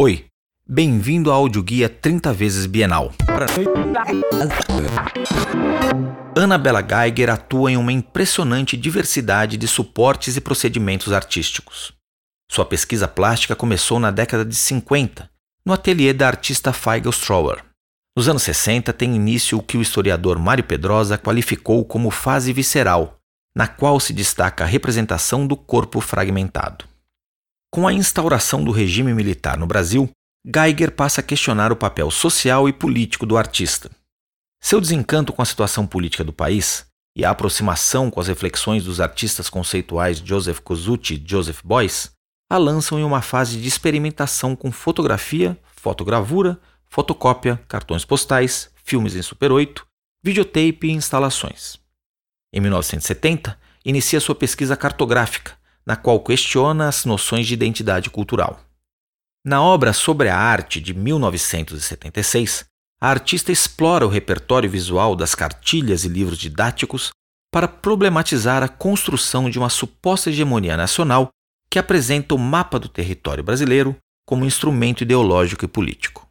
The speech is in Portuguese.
Oi, bem-vindo ao audioguia 30 vezes bienal. Annabella Geiger atua em uma impressionante diversidade de suportes e procedimentos artísticos. Sua pesquisa plástica começou na década de 50, no ateliê da artista Feigl Strower. Nos anos 60 tem início o que o historiador Mário Pedrosa qualificou como fase visceral, na qual se destaca a representação do corpo fragmentado. Com a instauração do regime militar no Brasil, Geiger passa a questionar o papel social e político do artista. Seu desencanto com a situação política do país e a aproximação com as reflexões dos artistas conceituais Joseph Kosuth e Joseph Beuys a lançam em uma fase de experimentação com fotografia, fotogravura, fotocópia, cartões postais, filmes em Super 8, videotape e instalações. Em 1970, inicia sua pesquisa cartográfica, na qual questiona as noções de identidade cultural. Na obra Sobre a Arte de 1976, a artista explora o repertório visual das cartilhas e livros didáticos para problematizar a construção de uma suposta hegemonia nacional que apresenta o mapa do território brasileiro como instrumento ideológico e político.